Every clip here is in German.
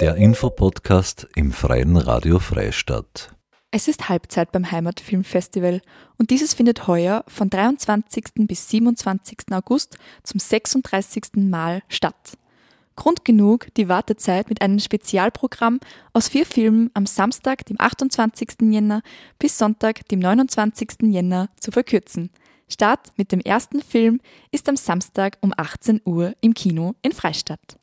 Der Infopodcast im Freien Radio Freistadt. Es ist Halbzeit beim Heimatfilmfestival und dieses findet heuer von 23. bis 27. August zum 36. Mal statt. Grund genug, die Wartezeit mit einem Spezialprogramm aus vier Filmen am Samstag, dem 28. Jänner bis Sonntag, dem 29. Jänner zu verkürzen. Start mit dem ersten Film ist am Samstag um 18 Uhr im Kino in Freistadt.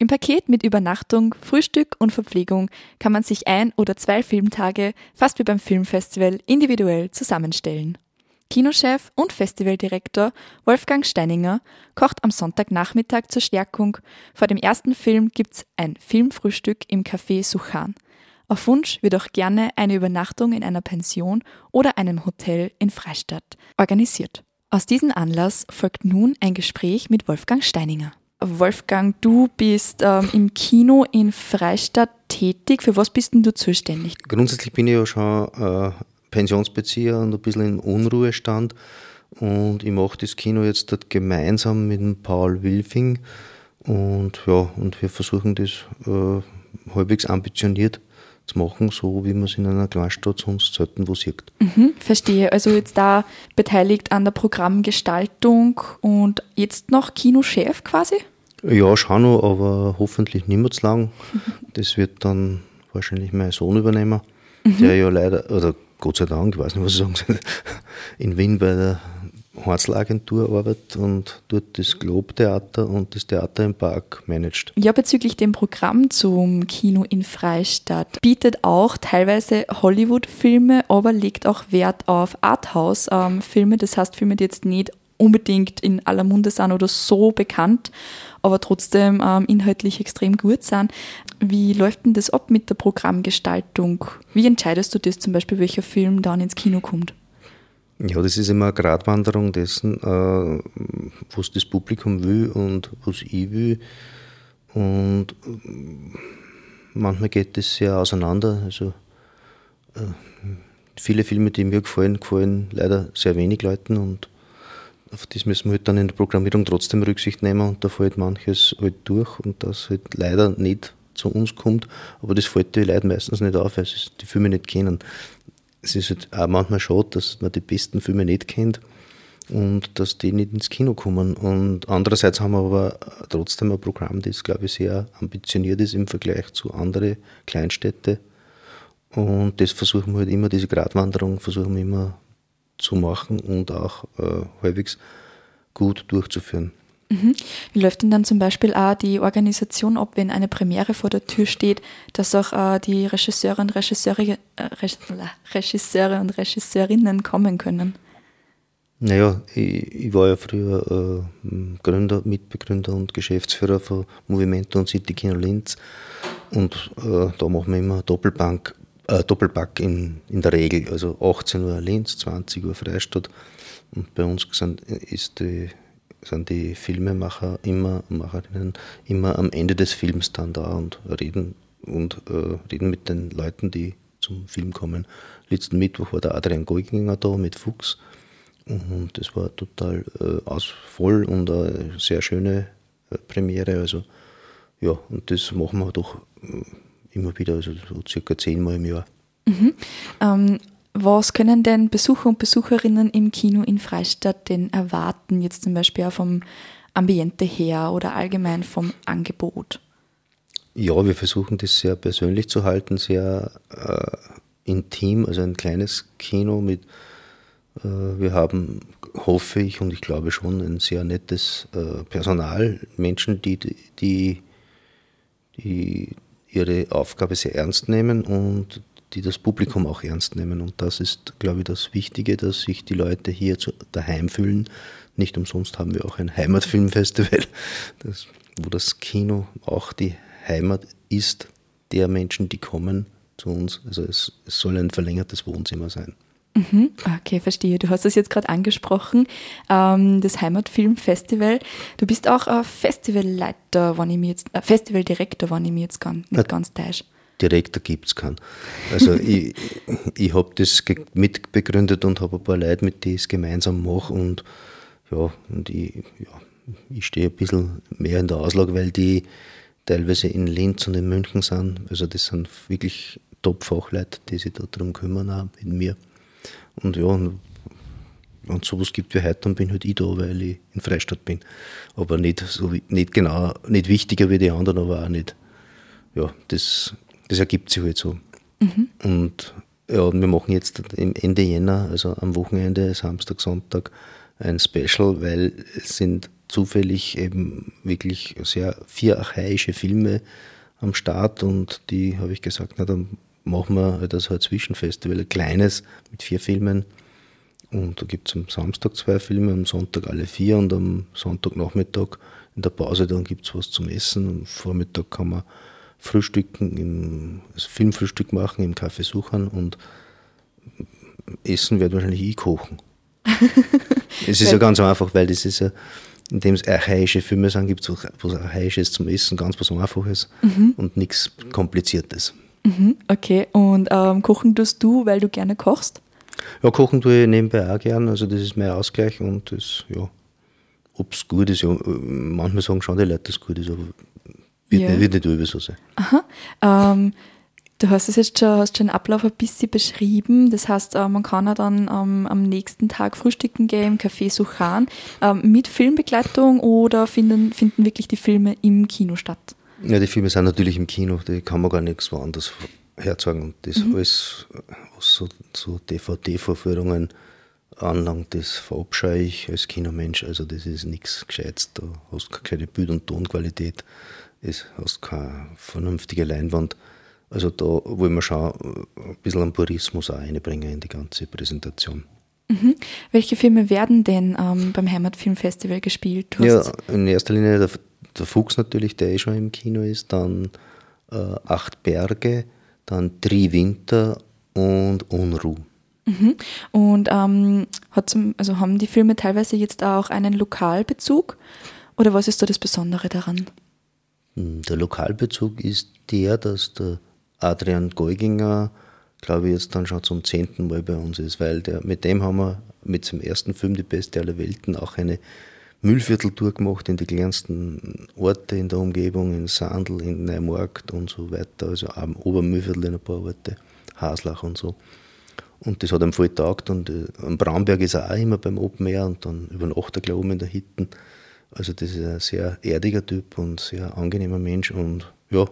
Im Paket mit Übernachtung, Frühstück und Verpflegung kann man sich ein oder zwei Filmtage, fast wie beim Filmfestival, individuell zusammenstellen. Kinochef und Festivaldirektor Wolfgang Steininger kocht am Sonntagnachmittag zur Stärkung. Vor dem ersten Film gibt's ein Filmfrühstück im Café Suchan. Auf Wunsch wird auch gerne eine Übernachtung in einer Pension oder einem Hotel in Freistadt organisiert. Aus diesem Anlass folgt nun ein Gespräch mit Wolfgang Steininger. Wolfgang, du bist ähm, im Kino in Freistadt tätig. Für was bist denn du zuständig? Grundsätzlich bin ich ja schon äh, Pensionsbezieher und ein bisschen im Unruhestand. Und ich mache das Kino jetzt dort gemeinsam mit dem Paul Wilfing. Und ja, und wir versuchen das äh, halbwegs ambitioniert zu machen, so wie man es in einer Kleinstadt sonst selten wo sieht. Mhm, verstehe. Also jetzt da beteiligt an der Programmgestaltung und jetzt noch Kinochef quasi? Ja, schon noch, aber hoffentlich nicht mehr zu lang. Das wird dann wahrscheinlich mein Sohn übernehmen, mhm. der ja leider, oder Gott sei Dank, ich weiß nicht, was ich sagen soll, in Wien bei der Harzl-Agentur arbeitet und dort das Globe-Theater und das Theater im Park managt. Ja, bezüglich dem Programm zum Kino in Freistadt bietet auch teilweise Hollywood-Filme, aber legt auch Wert auf Arthouse-Filme, das heißt Filme, die jetzt nicht unbedingt in aller Munde sind oder so bekannt, aber trotzdem ähm, inhaltlich extrem gut sind. Wie läuft denn das ab mit der Programmgestaltung? Wie entscheidest du das zum Beispiel, welcher Film dann ins Kino kommt? Ja, das ist immer eine Gratwanderung dessen, äh, was das Publikum will und was ich will. Und äh, manchmal geht das sehr auseinander. Also äh, viele Filme, die mir gefallen, gefallen leider sehr wenig Leuten und auf das müssen wir halt dann in der Programmierung trotzdem Rücksicht nehmen und da fällt manches halt durch und das halt leider nicht zu uns kommt, aber das fällt die Leute meistens nicht auf, weil sie die Filme nicht kennen. Es ist halt auch manchmal schade, dass man die besten Filme nicht kennt und dass die nicht ins Kino kommen. Und andererseits haben wir aber trotzdem ein Programm, das, glaube ich, sehr ambitioniert ist im Vergleich zu anderen Kleinstädten. Und das versuchen wir halt immer, diese Gratwanderung versuchen wir immer zu machen und auch äh, halbwegs gut durchzuführen. Mhm. Wie läuft denn dann zum Beispiel auch die Organisation ab, wenn eine Premiere vor der Tür steht, dass auch äh, die Regisseure und Regisseure, äh, Regisseure und Regisseurinnen kommen können? Naja, ich, ich war ja früher äh, Gründer, Mitbegründer und Geschäftsführer von Movimento und City Kino Linz und äh, da machen wir immer Doppelbank äh, Doppelpack in, in der Regel. Also 18 Uhr Linz, 20 Uhr Freistadt. Und bei uns sind, ist die, sind die Filmemacher immer, Macherinnen immer am Ende des Films dann da und reden und äh, reden mit den Leuten, die zum Film kommen. Letzten Mittwoch war der Adrian Geuginger da mit Fuchs und das war total äh, ausvoll und eine sehr schöne äh, Premiere. Also ja, und das machen wir doch äh, immer wieder, also so circa zehnmal im Jahr. Mhm. Ähm, was können denn Besucher und Besucherinnen im Kino in Freistadt denn erwarten, jetzt zum Beispiel auch vom Ambiente her oder allgemein vom Angebot? Ja, wir versuchen das sehr persönlich zu halten, sehr äh, intim, also ein kleines Kino mit, äh, wir haben, hoffe ich und ich glaube schon, ein sehr nettes äh, Personal, Menschen, die, die, die ihre Aufgabe sehr ernst nehmen und die das Publikum auch ernst nehmen. Und das ist, glaube ich, das Wichtige, dass sich die Leute hier zu, daheim fühlen. Nicht umsonst haben wir auch ein Heimatfilmfestival, das, wo das Kino auch die Heimat ist der Menschen, die kommen zu uns. Also es, es soll ein verlängertes Wohnzimmer sein. Mhm, okay, verstehe. Du hast das jetzt gerade angesprochen, ähm, das Heimatfilmfestival. Du bist auch äh, Festivalleiter, wenn ich mir jetzt, äh, Festivaldirektor, wenn ich mir jetzt ganz, nicht ganz täusche. Direktor gibt es keinen. Also ich, ich habe das mitbegründet und habe ein paar Leute, mit denen ich es gemeinsam mache und ja, und ich, ja, ich stehe ein bisschen mehr in der Auslage, weil die, teilweise in Linz und in München sind. Also das sind wirklich Top-Fachleute, die sich da darum kümmern, auch mit mir. Und ja, wenn es sowas gibt wie heute, dann bin halt ich da, weil ich in Freistadt bin. Aber nicht, so, nicht genau, nicht wichtiger wie die anderen, aber auch nicht. Ja, das, das ergibt sich halt so. Mhm. Und ja, wir machen jetzt Ende Jänner, also am Wochenende, Samstag, Sonntag, ein Special, weil es sind zufällig eben wirklich sehr vier archaische Filme am Start und die habe ich gesagt, na dann machen wir das halt Zwischenfestival, ein kleines mit vier Filmen. Und da gibt es am Samstag zwei Filme, am Sonntag alle vier und am Sonntagnachmittag in der Pause dann gibt es was zum Essen. Am Vormittag kann man frühstücken, im, also Filmfrühstück machen im Café Suchern und Essen wird wahrscheinlich ich kochen. es ist ja ganz einfach, weil das ist ja, indem es archaische Filme sind, gibt es was Archaisches zum Essen, ganz was Einfaches mhm. und nichts Kompliziertes. Mhm, okay, und ähm, kochen tust du, weil du gerne kochst? Ja, kochen tue ich nebenbei auch gern, also das ist mein Ausgleich und das, ja, ob es gut ist, ja, manchmal sagen schon die Leute, dass es gut ist, aber wird, ja. nicht, wird nicht über so sein. Aha. Ähm, du hast es jetzt schon, hast schon den Ablauf ein bisschen beschrieben. Das heißt, äh, man kann ja dann ähm, am nächsten Tag frühstücken gehen im Café Suchan ähm, mit Filmbegleitung oder finden, finden wirklich die Filme im Kino statt? Ja, die Filme sind natürlich im Kino, die kann man gar nichts woanders herzeigen. Und das mhm. alles, was so, so DVD-Vorführungen anlangt, das verabscheue ich als Kinomensch. Also das ist nichts Gescheites. Da hast du keine Bild- und Tonqualität, du hast keine vernünftige Leinwand. Also da wollen wir schon ein bisschen an Purismus auch einbringen in die ganze Präsentation. Mhm. Welche Filme werden denn ähm, beim Heimatfilmfestival gespielt? ja, in erster Linie der, der, Fuchs natürlich, der eh schon im Kino ist, dann äh, Acht Berge, dann Tri Winter und Unruh. Mhm. Und ähm, zum, also haben die Filme teilweise jetzt auch einen Lokalbezug? Oder was ist da das Besondere daran? Der Lokalbezug ist der, dass der Adrian Geuginger, glaube ich, jetzt dann schon zum zehnten Mal bei uns ist, weil der, mit dem haben wir mit seinem ersten Film Die Beste aller Welten auch eine Müllvierteltour gemacht in die kleinsten Orte in der Umgebung, in Sandl, in Neumarkt und so weiter, also am Obermühlviertel in ein paar Orte, Haslach und so. Und das hat ihm voll getaugt und äh, am Bramberg ist er auch immer beim Open Air und dann übernachtet er, glaube ich, in der Hitten. Also das ist ein sehr erdiger Typ und sehr angenehmer Mensch und ja,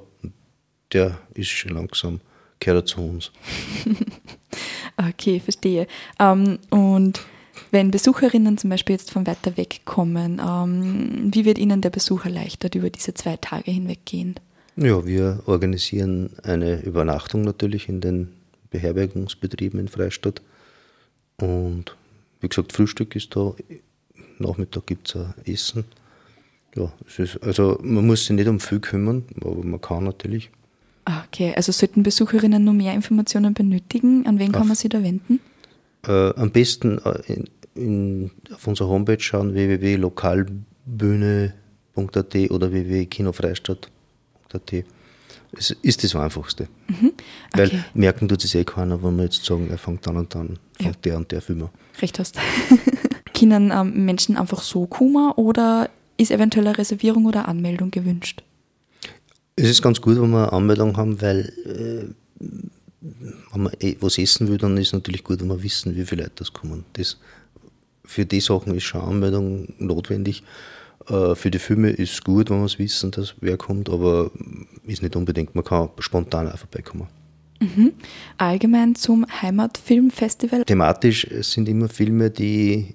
der ist schon langsam, gehört zu uns. okay, verstehe. Ähm, und wenn Besucherinnen zum Beispiel jetzt von weiter weg kommen, ähm, wie wird Ihnen der Besuch erleichtert über diese zwei Tage hinweggehend? Ja, wir organisieren eine Übernachtung natürlich in den Beherbergungsbetrieben in Freistadt. Und wie gesagt, Frühstück ist da, Nachmittag gibt es Essen. Ja, es ist, also man muss sich nicht um viel kümmern, aber man kann natürlich. Okay, also sollten Besucherinnen nur mehr Informationen benötigen, an wen kann man sich da wenden? Äh, am besten äh, in, in, auf unserer Homepage schauen www.lokalbühne.at oder www.kinofreistadt.at. Es ist das Einfachste. Mhm. Okay. Weil merken tut es eh keiner, wenn wir jetzt sagen, er fängt dann und dann, fängt ja. der und der Film an. Recht hast. Können ähm, Menschen einfach so kommen oder ist eventuell eine Reservierung oder Anmeldung gewünscht? Es ist ganz gut, wenn wir eine Anmeldung haben, weil äh, wenn man eh was essen will, dann ist es natürlich gut, wenn wir wissen, wie viele Leute das kommen. Das, für die Sachen ist schon eine Anmeldung notwendig. Äh, für die Filme ist es gut, wenn wir es wissen, dass wer kommt, aber ist nicht unbedingt. Man kann spontan auch vorbeikommen. Mhm. Allgemein zum Heimatfilmfestival? Thematisch sind immer Filme, die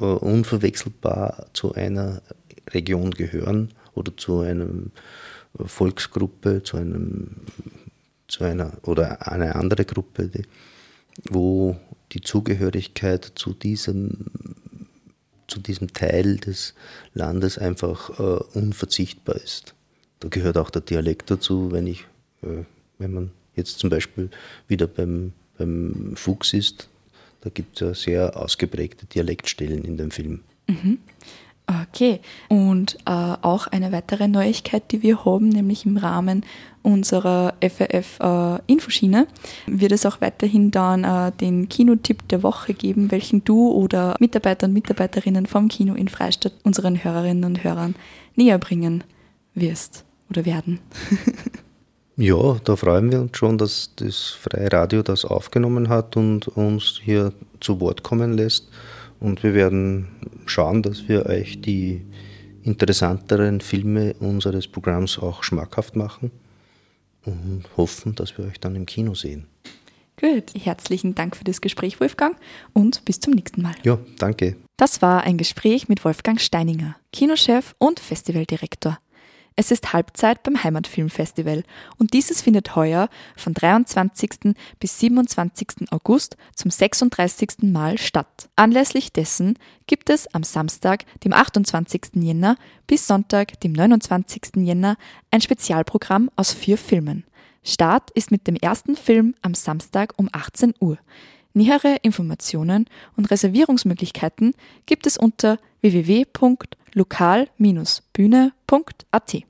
äh, unverwechselbar zu einer Region gehören oder zu einem Volksgruppe, zu einem zu einer oder eine andere Gruppe, die, wo die Zugehörigkeit zu diesem zu diesem Teil des Landes einfach äh, unverzichtbar ist. Da gehört auch der Dialekt dazu, wenn ich, äh, wenn man jetzt zum Beispiel wieder beim, beim Fuchs ist, da gibt es ja sehr ausgeprägte Dialektstellen in dem Film. Mhm. Okay, und äh, auch eine weitere Neuigkeit, die wir haben, nämlich im Rahmen unserer FRF-Infoschiene, äh, wird es auch weiterhin dann äh, den Kinotipp der Woche geben, welchen du oder Mitarbeiter und Mitarbeiterinnen vom Kino in Freistadt unseren Hörerinnen und Hörern näher bringen wirst. oder werden. ja, da freuen wir uns schon, dass das Freie Radio das aufgenommen hat und uns hier zu Wort kommen lässt. Und wir werden schauen, dass wir euch die interessanteren Filme unseres Programms auch schmackhaft machen und hoffen, dass wir euch dann im Kino sehen. Gut, herzlichen Dank für das Gespräch, Wolfgang, und bis zum nächsten Mal. Ja, danke. Das war ein Gespräch mit Wolfgang Steininger, Kinochef und Festivaldirektor. Es ist Halbzeit beim Heimatfilmfestival und dieses findet heuer von 23. bis 27. August zum 36. Mal statt. Anlässlich dessen gibt es am Samstag, dem 28. Jänner bis Sonntag, dem 29. Jänner ein Spezialprogramm aus vier Filmen. Start ist mit dem ersten Film am Samstag um 18 Uhr. Nähere Informationen und Reservierungsmöglichkeiten gibt es unter www.lokal-bühne.at.